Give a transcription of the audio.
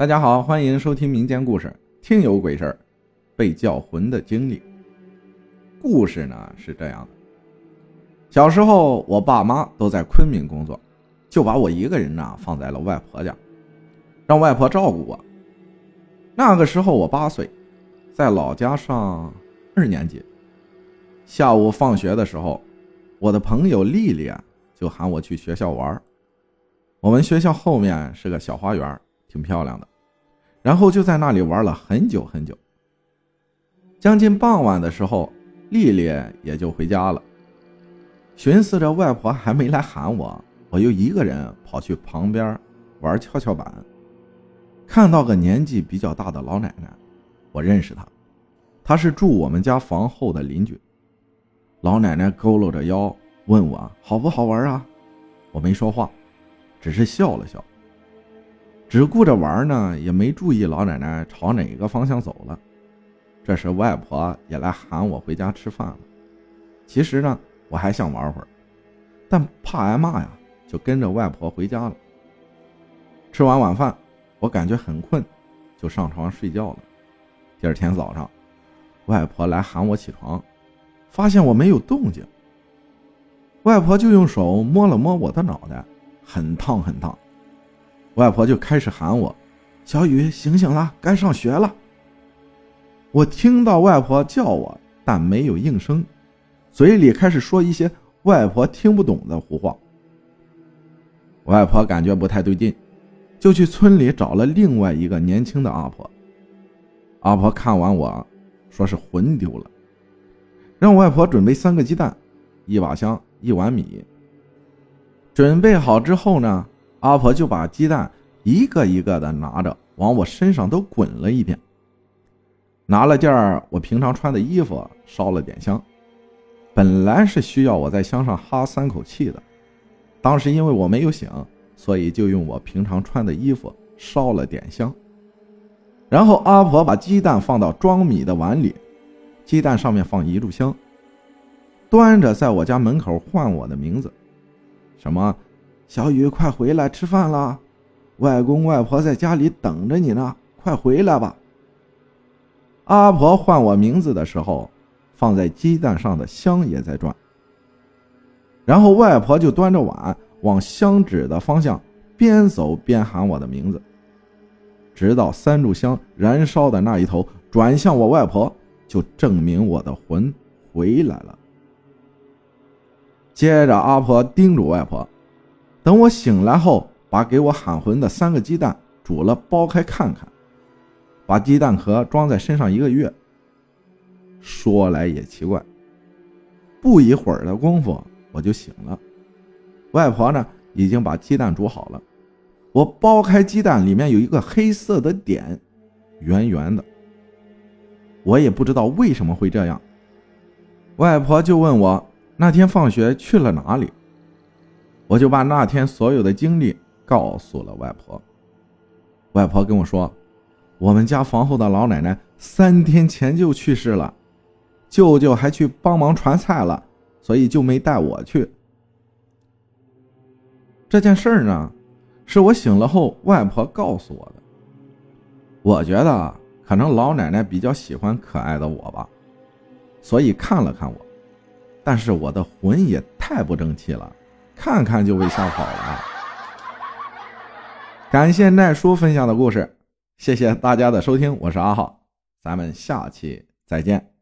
大家好，欢迎收听民间故事。听有鬼事儿，被叫魂的经历。故事呢是这样的：小时候，我爸妈都在昆明工作，就把我一个人呢放在了外婆家，让外婆照顾我。那个时候我八岁，在老家上二年级。下午放学的时候，我的朋友丽丽啊就喊我去学校玩。我们学校后面是个小花园，挺漂亮的。然后就在那里玩了很久很久。将近傍晚的时候，丽丽也就回家了。寻思着外婆还没来喊我，我又一个人跑去旁边玩跷跷板。看到个年纪比较大的老奶奶，我认识她，她是住我们家房后的邻居。老奶奶佝偻着腰问我好不好玩啊？我没说话，只是笑了笑。只顾着玩呢，也没注意老奶奶朝哪个方向走了。这时外婆也来喊我回家吃饭了。其实呢，我还想玩会儿，但怕挨骂呀，就跟着外婆回家了。吃完晚饭，我感觉很困，就上床睡觉了。第二天早上，外婆来喊我起床，发现我没有动静。外婆就用手摸了摸我的脑袋，很烫很烫。外婆就开始喊我：“小雨，醒醒了，该上学了。”我听到外婆叫我，但没有应声，嘴里开始说一些外婆听不懂的胡话。外婆感觉不太对劲，就去村里找了另外一个年轻的阿婆。阿婆看完我，说是魂丢了，让外婆准备三个鸡蛋、一把香、一碗米。准备好之后呢？阿婆就把鸡蛋一个一个的拿着，往我身上都滚了一遍。拿了件我平常穿的衣服，烧了点香。本来是需要我在香上哈三口气的，当时因为我没有醒，所以就用我平常穿的衣服烧了点香。然后阿婆把鸡蛋放到装米的碗里，鸡蛋上面放一炷香，端着在我家门口唤我的名字，什么？小雨，快回来吃饭了，外公外婆在家里等着你呢，快回来吧。阿婆唤我名字的时候，放在鸡蛋上的香也在转。然后外婆就端着碗往香指的方向边走边喊我的名字，直到三炷香燃烧的那一头转向我外婆，就证明我的魂回来了。接着阿婆叮嘱外婆。等我醒来后，把给我喊魂的三个鸡蛋煮了，剥开看看，把鸡蛋壳装在身上一个月。说来也奇怪，不一会儿的功夫我就醒了。外婆呢，已经把鸡蛋煮好了。我剥开鸡蛋，里面有一个黑色的点，圆圆的。我也不知道为什么会这样。外婆就问我那天放学去了哪里。我就把那天所有的经历告诉了外婆。外婆跟我说，我们家房后的老奶奶三天前就去世了，舅舅还去帮忙传菜了，所以就没带我去。这件事儿呢，是我醒了后外婆告诉我的。我觉得可能老奶奶比较喜欢可爱的我吧，所以看了看我，但是我的魂也太不争气了。看看就被吓跑了。感谢奈叔分享的故事，谢谢大家的收听，我是阿浩，咱们下期再见。